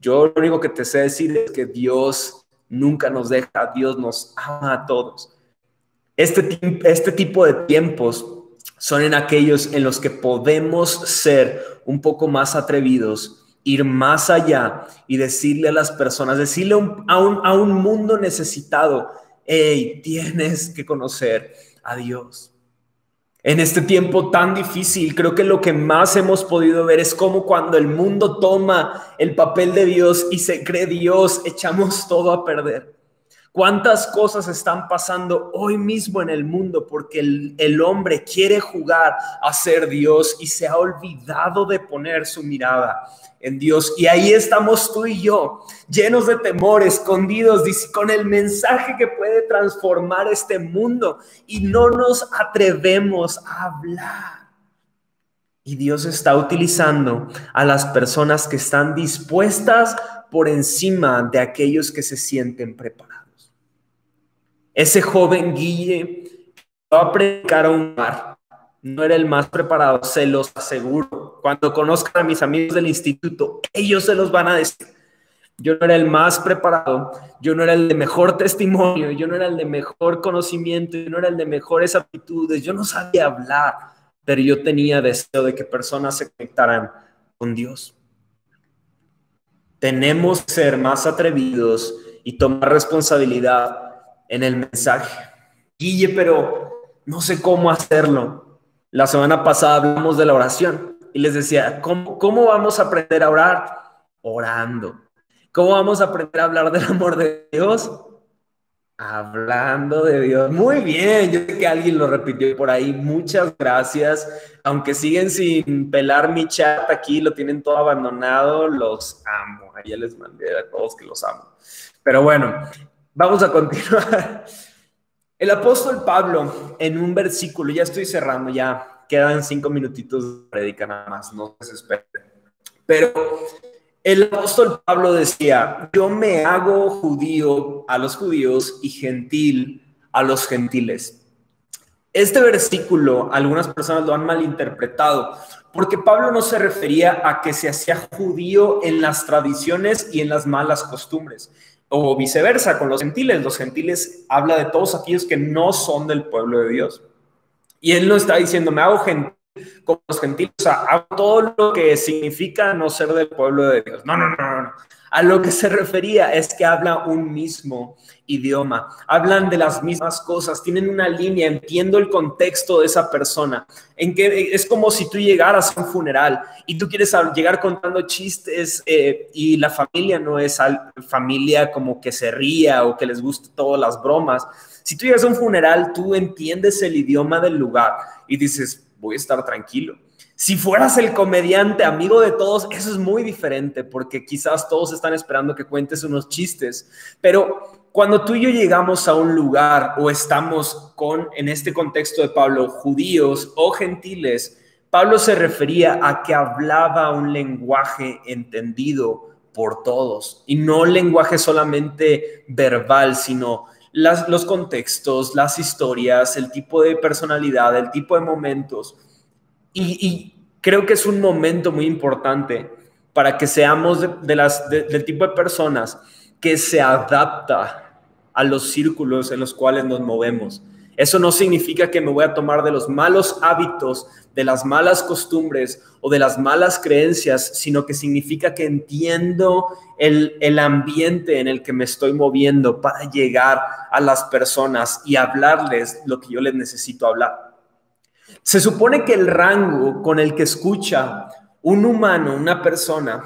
yo lo único que te sé decir es que Dios nunca nos deja, Dios nos ama a todos. Este, este tipo de tiempos son en aquellos en los que podemos ser un poco más atrevidos ir más allá y decirle a las personas, decirle a un, a un mundo necesitado, hey, tienes que conocer a Dios. En este tiempo tan difícil, creo que lo que más hemos podido ver es cómo cuando el mundo toma el papel de Dios y se cree Dios, echamos todo a perder. ¿Cuántas cosas están pasando hoy mismo en el mundo porque el, el, hombre quiere jugar a ser Dios y se ha olvidado de poner su mirada en Dios. Y ahí estamos tú y yo, llenos de temor, escondidos, con el mensaje que puede transformar este mundo y no nos atrevemos a hablar. Y Dios está utilizando a las personas que están dispuestas por encima de aquellos que se sienten preparados. Ese joven Guille va a predicar a un mar no era el más preparado, se los aseguro. Cuando conozcan a mis amigos del instituto, ellos se los van a decir. Yo no era el más preparado, yo no era el de mejor testimonio, yo no era el de mejor conocimiento, yo no era el de mejores aptitudes, yo no sabía hablar, pero yo tenía deseo de que personas se conectaran con Dios. Tenemos que ser más atrevidos y tomar responsabilidad en el mensaje. Guille, pero no sé cómo hacerlo. La semana pasada hablamos de la oración y les decía, ¿cómo, ¿cómo vamos a aprender a orar? Orando. ¿Cómo vamos a aprender a hablar del amor de Dios? Hablando de Dios. Muy bien, yo sé que alguien lo repitió por ahí. Muchas gracias. Aunque siguen sin pelar mi chat aquí, lo tienen todo abandonado, los amo. Ahí les mandé a todos que los amo. Pero bueno, vamos a continuar. El apóstol Pablo, en un versículo, ya estoy cerrando, ya quedan cinco minutitos de predica nada más, no se. Pero el apóstol Pablo decía, yo me hago judío a los judíos y gentil a los gentiles. Este versículo algunas personas lo han malinterpretado porque Pablo no se refería a que se hacía judío en las tradiciones y en las malas costumbres, o viceversa con los gentiles. Los gentiles habla de todos aquellos que no son del pueblo de Dios. Y él no está diciendo, me hago gentil como los gentiles, o sea, hago todo lo que significa no ser del pueblo de Dios. No, no, no, no. A lo que se refería es que habla un mismo idioma, hablan de las mismas cosas, tienen una línea, entiendo el contexto de esa persona, en que es como si tú llegaras a un funeral y tú quieres llegar contando chistes eh, y la familia no es familia como que se ría o que les guste todas las bromas. Si tú llegas a un funeral, tú entiendes el idioma del lugar y dices, voy a estar tranquilo. Si fueras el comediante amigo de todos, eso es muy diferente porque quizás todos están esperando que cuentes unos chistes, pero cuando tú y yo llegamos a un lugar o estamos con, en este contexto de Pablo, judíos o gentiles, Pablo se refería a que hablaba un lenguaje entendido por todos y no lenguaje solamente verbal, sino los contextos, las historias, el tipo de personalidad, el tipo de momentos. Y, creo que es un momento muy importante para que seamos del tipo de personas que se adapta a los círculos en los cuales nos movemos. Eso no significa que me voy a tomar de los malos hábitos, de las malas costumbres o de las malas creencias, sino que significa que entiendo el, el, ambiente en el que me estoy moviendo para llegar a las personas y hablarles lo que yo les necesito hablar. Se supone que el rango con el que escucha un humano, una persona,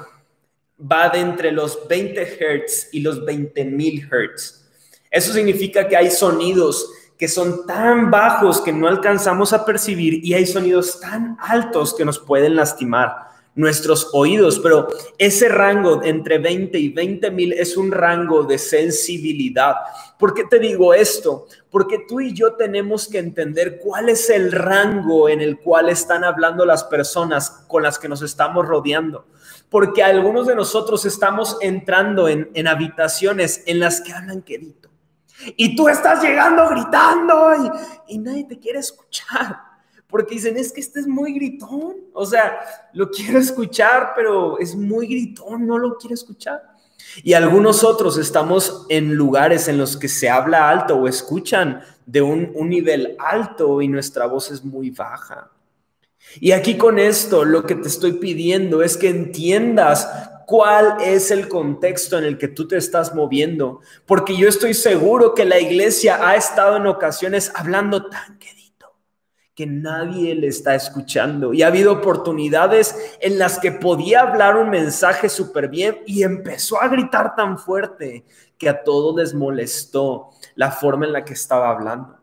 va de entre los 20 Hz y los 20.000 Hz. Eso significa que hay sonidos que son tan bajos que no alcanzamos a percibir y hay sonidos tan altos que nos pueden lastimar nuestros oídos, pero ese rango entre 20 y 20 mil es un rango de sensibilidad. ¿Por qué te digo esto? Porque tú y yo tenemos que entender cuál es el rango en el cual están hablando las personas con las que nos estamos rodeando. Porque algunos de nosotros estamos entrando en, en habitaciones en las que hablan querido y tú estás llegando gritando y, nadie te quiere escuchar. Porque dicen, es que este es muy gritón. O sea, lo quiero escuchar, pero es muy gritón, no lo quiero escuchar. Y algunos otros estamos en lugares en los que se habla alto o escuchan de un, un, nivel alto y nuestra voz es muy baja. Y aquí con esto lo que te estoy pidiendo es que entiendas cuál es el contexto en el que tú te estás moviendo, porque yo estoy seguro que la iglesia ha estado en ocasiones hablando tan quedito que nadie le está escuchando y ha habido oportunidades en las que podía hablar un mensaje súper bien y empezó a gritar tan fuerte que a todos les molestó la forma en la que estaba hablando.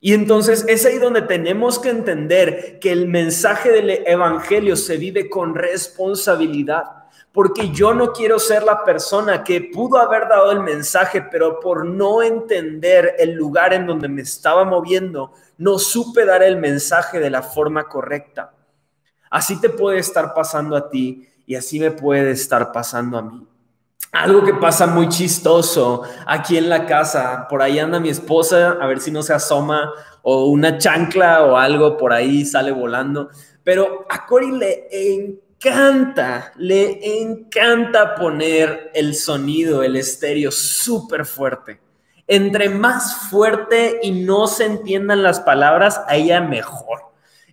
Y entonces es ahí donde tenemos que entender que el mensaje del Evangelio se vive con responsabilidad porque yo no quiero ser la persona que pudo haber dado el mensaje, pero por no entender el lugar en donde me estaba moviendo, no supe dar el mensaje de la forma correcta. Así te puede estar pasando a ti y así me puede estar pasando a mí. Algo que pasa muy chistoso aquí en la casa, por ahí anda mi esposa, a ver si no se asoma, o una chancla o algo por ahí sale volando, pero a Cory le encanta le encanta poner el sonido, el estéreo súper fuerte. Entre más fuerte y no se entiendan las palabras, a ella mejor.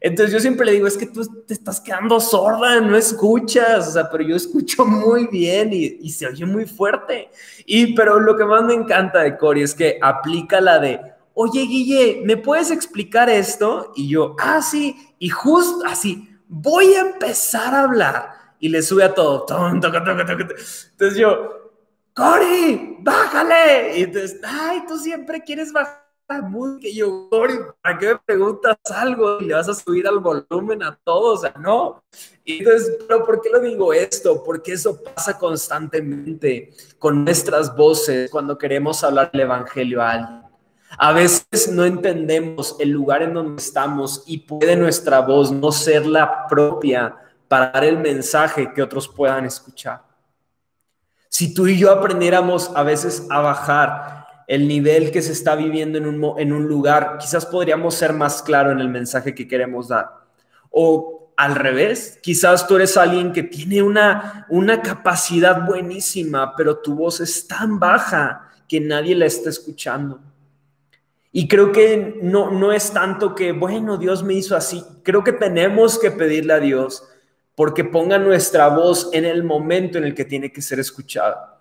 Entonces yo siempre le digo, es que tú te estás quedando sorda, no escuchas, o sea, pero yo escucho muy bien y, se oye muy fuerte. Y pero lo que más me encanta de Cory es que aplica la de, oye Guille, ¿me puedes explicar esto? Y yo, ah, sí, y justo así, voy a empezar a hablar. Y le sube a todo. Entonces yo, Cory, bájale. Y entonces, ay, tú siempre quieres bajar que yo, ¿para qué me preguntas algo? Y le vas a subir al volumen a todos, o sea, no. Y entonces, pero ¿por qué lo digo esto? Porque eso pasa constantemente con nuestras voces cuando queremos hablar el evangelio a alguien. A veces no entendemos el lugar en donde estamos y puede nuestra voz no ser la propia para dar el mensaje que otros puedan escuchar. Si tú y yo aprendiéramos a veces a bajar el nivel que se está viviendo en un, en un lugar, quizás podríamos ser más claro en el mensaje que queremos dar. O al revés, quizás tú eres alguien que tiene una, una capacidad buenísima, pero tu voz es tan baja que nadie la está escuchando. Y creo que no, no es tanto que, bueno, Dios me hizo así. Creo que tenemos que pedirle a Dios porque ponga nuestra voz en el momento en el que tiene que ser escuchada.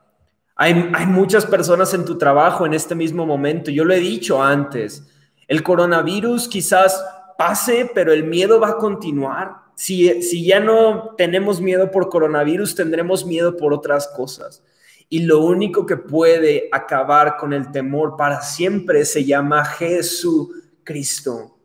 Hay, muchas personas en tu trabajo en este mismo momento. Yo lo he dicho antes. El coronavirus quizás pase, pero el miedo va a continuar. Si, si ya no tenemos miedo por coronavirus, tendremos miedo por otras cosas. Y lo único que puede acabar con el temor para siempre se llama Jesucristo.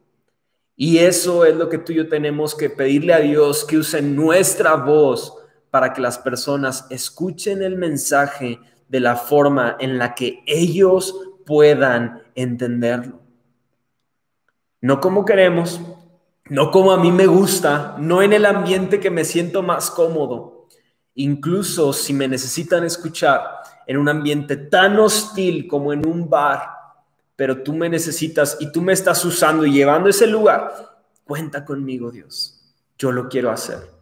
Y eso es lo que tú y yo tenemos que pedirle a Dios, que use nuestra voz para que las personas escuchen el mensaje de la forma en la que ellos puedan entenderlo. No como queremos, no como a mí me gusta, no en el ambiente que me siento más cómodo, incluso si me necesitan escuchar en un ambiente tan hostil como en un bar, pero tú me necesitas y tú me estás usando y llevando ese lugar, cuenta conmigo, Dios. Yo lo quiero hacer.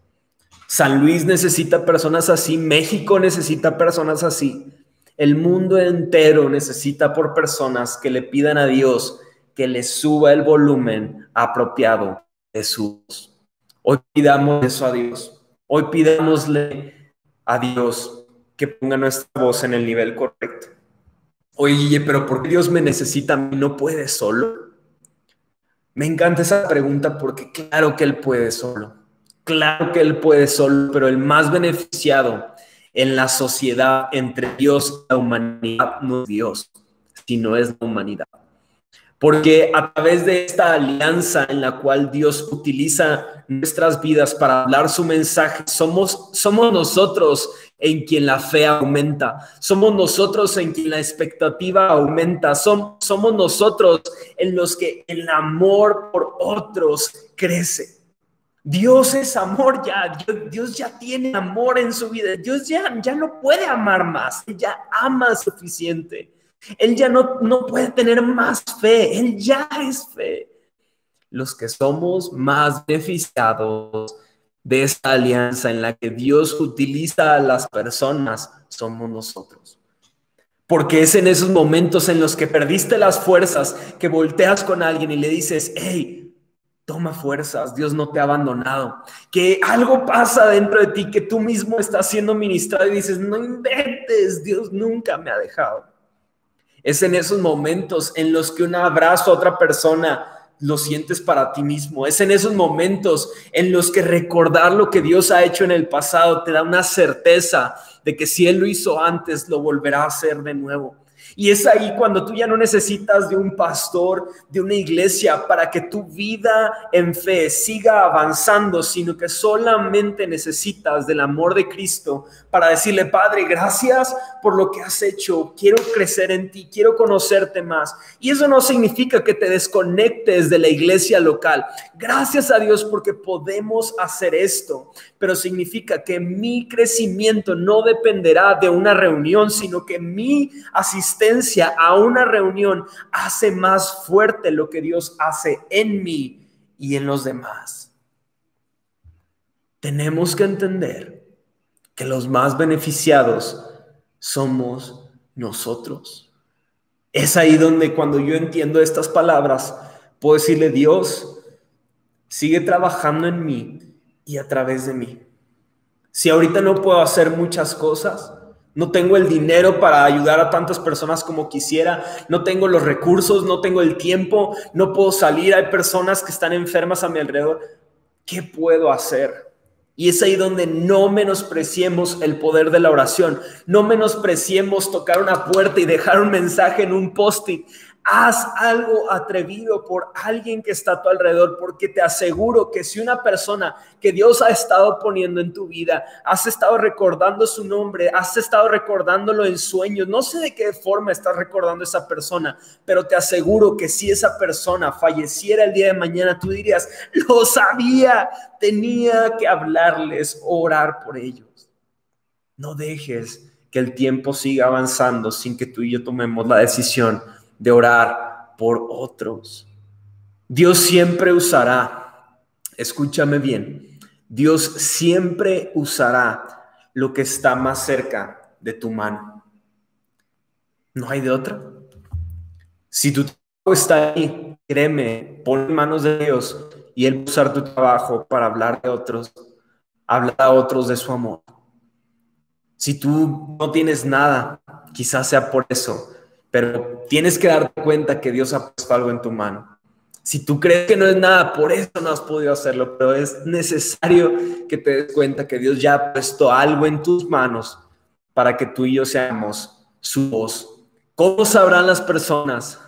San Luis necesita personas así, México necesita personas así. El mundo entero necesita por personas que le pidan a Dios que le suba el volumen apropiado de su voz. Hoy pidamos eso a Dios. Hoy pidámosle a Dios que ponga nuestra voz en el nivel correcto. Oye, pero ¿por qué Dios me necesita? ¿No puede solo? Me encanta esa pregunta porque claro que Él puede solo. Claro que Él puede solo, pero el más beneficiado en la sociedad entre Dios y la humanidad no es Dios, sino es la humanidad. Porque a través de esta alianza en la cual Dios utiliza nuestras vidas para hablar su mensaje, somos, somos nosotros en quien la fe aumenta, somos nosotros en quien la expectativa aumenta, somos nosotros en los que el amor por otros crece. Dios es amor ya, Dios, ya tiene amor en su vida, Dios ya, ya no puede amar más, ya ama suficiente. Él ya no, no puede tener más fe, Él ya es fe. Los que somos más beneficiados de esta alianza en la que Dios utiliza a las personas somos nosotros. Porque es en esos momentos en los que perdiste las fuerzas que volteas con alguien y le dices, hey, toma fuerzas, Dios no te ha abandonado. Que algo pasa dentro de ti que tú mismo estás siendo ministrado y dices, no inventes, Dios nunca me ha dejado. Es en esos momentos en los que un abrazo a otra persona lo sientes para ti mismo. Es en esos momentos en los que recordar lo que Dios ha hecho en el pasado te da una certeza de que si Él lo hizo antes, lo volverá a hacer de nuevo. Y es ahí cuando tú ya no necesitas de un pastor, de una iglesia, para que tu vida en fe siga avanzando, sino que solamente necesitas del amor de Cristo para decirle, Padre, gracias por lo que has hecho, quiero crecer en ti, quiero conocerte más. Y eso no significa que te desconectes de la iglesia local. Gracias a Dios porque podemos hacer esto, pero significa que mi crecimiento no dependerá de una reunión, sino que mi asistencia a una reunión hace más fuerte lo que Dios hace en mí y en los demás. Tenemos que entender que los más beneficiados somos nosotros. Es ahí donde cuando yo entiendo estas palabras, puedo decirle, Dios, sigue trabajando en mí y a través de mí. Si ahorita no puedo hacer muchas cosas, no tengo el dinero para ayudar a tantas personas como quisiera, no tengo los recursos, no tengo el tiempo, no puedo salir, hay personas que están enfermas a mi alrededor, ¿qué puedo hacer? Y es ahí donde no menospreciemos el poder de la oración, no menospreciemos tocar una puerta y dejar un mensaje en un post-it. Haz algo atrevido por alguien que está a tu alrededor, porque te aseguro que si una persona que Dios ha estado poniendo en tu vida, has estado recordando su nombre, has estado recordándolo en sueños, no sé de qué forma estás recordando esa persona, pero te aseguro que si esa persona falleciera el día de mañana, tú dirías, lo sabía, tenía que hablarles, orar por ellos. No dejes que el tiempo siga avanzando sin que tú y yo tomemos la decisión de orar por otros. Dios siempre usará, escúchame bien, Dios siempre usará lo que está más cerca de tu mano. No hay de otra. Si tu trabajo está ahí, créeme, pon en manos de Dios y Él usar tu trabajo para hablar de otros, hablar a otros de su amor. Si tú no tienes nada, quizás sea por eso, pero tienes que darte cuenta que Dios ha puesto algo en tu mano. Si tú crees que no es nada, por eso no has podido hacerlo, pero es necesario que te des cuenta que Dios ya ha puesto algo en tus manos para que tú y yo seamos su voz. ¿Cómo sabrán las personas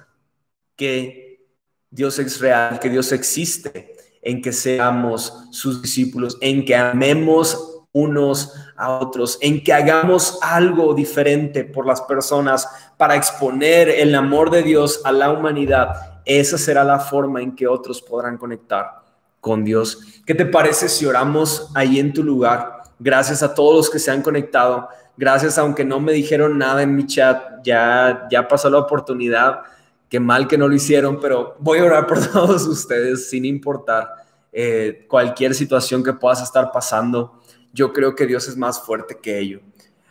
que Dios es real, que Dios existe, en que seamos sus discípulos, en que amemos unos a otros, en que hagamos algo diferente por las personas para exponer el amor de Dios a la humanidad. Esa será la forma en que otros podrán conectar con Dios. ¿Qué te parece si oramos ahí en tu lugar? Gracias a todos los que se han conectado. Gracias, aunque no me dijeron nada en mi chat, ya, ya pasó la oportunidad. Qué mal que no lo hicieron, pero voy a orar por todos ustedes sin importar eh, cualquier situación que puedas estar pasando yo creo que Dios es más fuerte que ello.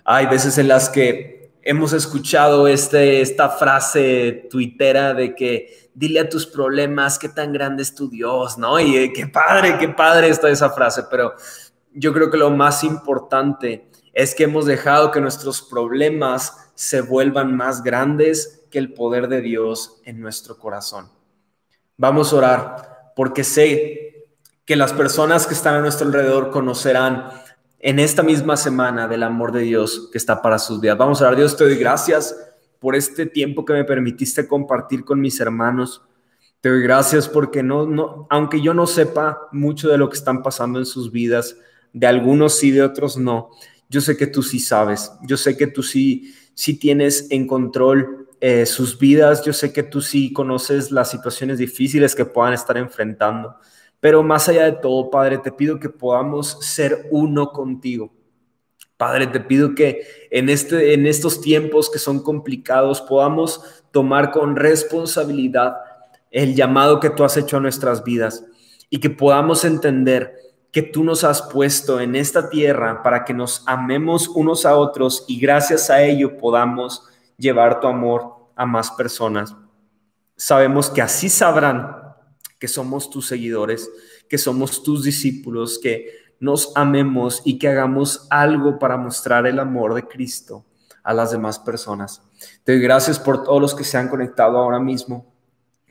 Hay veces en las que hemos escuchado este, esta frase tuitera de que dile a tus problemas qué tan grande es tu Dios, ¿no? Y eh, qué padre, qué padre está esa frase, pero yo creo que lo más importante es que hemos dejado que nuestros problemas se vuelvan más grandes que el poder de Dios en nuestro corazón. Vamos a orar porque sé que las personas que están a nuestro alrededor conocerán en esta misma semana del amor de Dios que está para sus vidas. Vamos a dar, Dios, te doy gracias por este tiempo que me permitiste compartir con mis hermanos. Te doy gracias porque no, no, aunque yo no sepa mucho de lo que están pasando en sus vidas, de algunos sí, de otros no, yo sé que tú sí sabes, yo sé que tú sí, sí tienes en control eh, sus vidas, yo sé que tú sí conoces las situaciones difíciles que puedan estar enfrentando. Pero más allá de todo, Padre, te pido que podamos ser uno contigo. Padre, te pido que en, este, en estos tiempos que son complicados podamos tomar con responsabilidad el llamado que tú has hecho a nuestras vidas y que podamos entender que tú nos has puesto en esta tierra para que nos amemos unos a otros y gracias a ello podamos llevar tu amor a más personas. Sabemos que así sabrán que somos tus seguidores, que somos tus discípulos, que nos amemos y que hagamos algo para mostrar el amor de Cristo a las demás personas. Te doy gracias por todos los que se han conectado ahora mismo.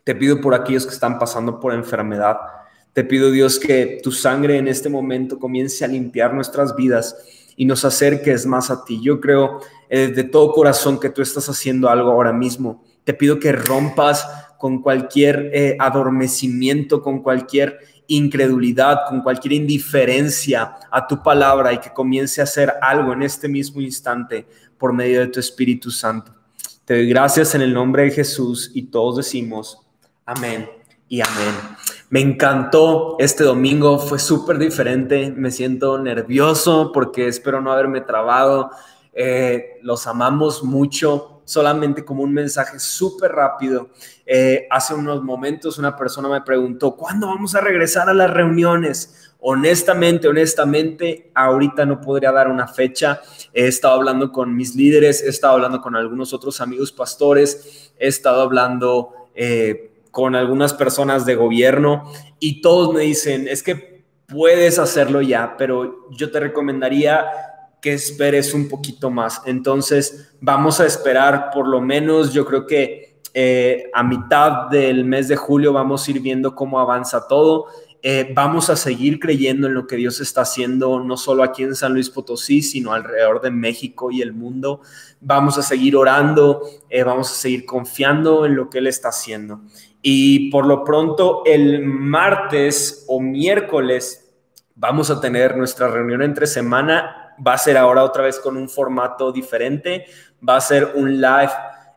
Te pido por aquellos que están pasando por enfermedad. Te pido, Dios, que tu sangre en este momento comience a limpiar nuestras vidas y nos acerques más a ti. Yo creo eh, de todo corazón que tú estás haciendo algo ahora mismo. Te pido que rompas con cualquier eh, adormecimiento, con cualquier incredulidad, con cualquier indiferencia a tu palabra y que comience a hacer algo en este mismo instante por medio de tu Espíritu Santo. Te doy gracias en el nombre de Jesús y todos decimos amén y amén. Me encantó este domingo, fue súper diferente, me siento nervioso porque espero no haberme trabado. Eh, los amamos mucho, solamente como un mensaje súper rápido. Eh, hace unos momentos una persona me preguntó, ¿cuándo vamos a regresar a las reuniones? Honestamente, honestamente, ahorita no podría dar una fecha. He estado hablando con mis líderes, he estado hablando con algunos otros amigos pastores, he estado hablando eh, con algunas personas de gobierno y todos me dicen, es que puedes hacerlo ya, pero yo te recomendaría que esperes un poquito más. Entonces, vamos a esperar por lo menos, yo creo que eh, a mitad del mes de julio vamos a ir viendo cómo avanza todo eh, vamos a seguir creyendo en lo que Dios está haciendo, no solo aquí en San Luis Potosí, sino alrededor de México y el mundo. Vamos a seguir orando, eh, vamos a seguir confiando en lo que Él está haciendo. Y por lo pronto, el martes o miércoles vamos a tener nuestra reunión entre semana. Va a ser ahora otra vez con un formato diferente. Va a ser un live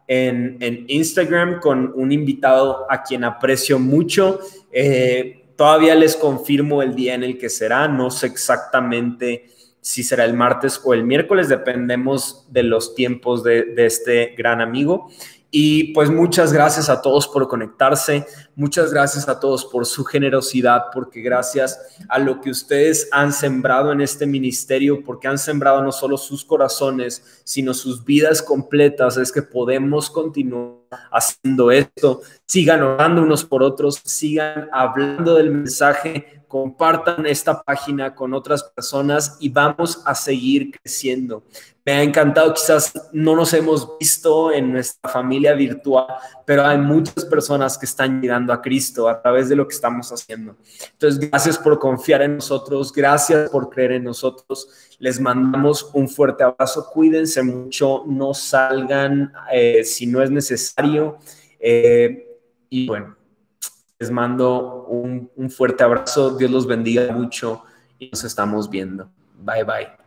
en, Instagram con un invitado a quien aprecio mucho. Eh, todavía les confirmo el día en el que será. No sé exactamente si será el martes o el miércoles. Dependemos de los tiempos de, de este gran amigo. Y pues muchas gracias a todos por conectarse, muchas gracias a todos por su generosidad, porque gracias a lo que ustedes han sembrado en este ministerio, porque han sembrado no solo sus corazones, sino sus vidas completas, es que podemos continuar haciendo esto. Sigan orando unos por otros, sigan hablando del mensaje, compartan esta página con otras personas y vamos a seguir creciendo. Me ha encantado, quizás no nos hemos visto en nuestra familia virtual, pero hay muchas personas que están llegando a Cristo a través de lo que estamos haciendo. Entonces, gracias por confiar en nosotros, gracias por creer en nosotros. Les mandamos un fuerte abrazo, cuídense mucho, no salgan eh, si no es necesario. Eh, y bueno, les mando un, un fuerte abrazo, Dios los bendiga mucho y nos estamos viendo. Bye bye.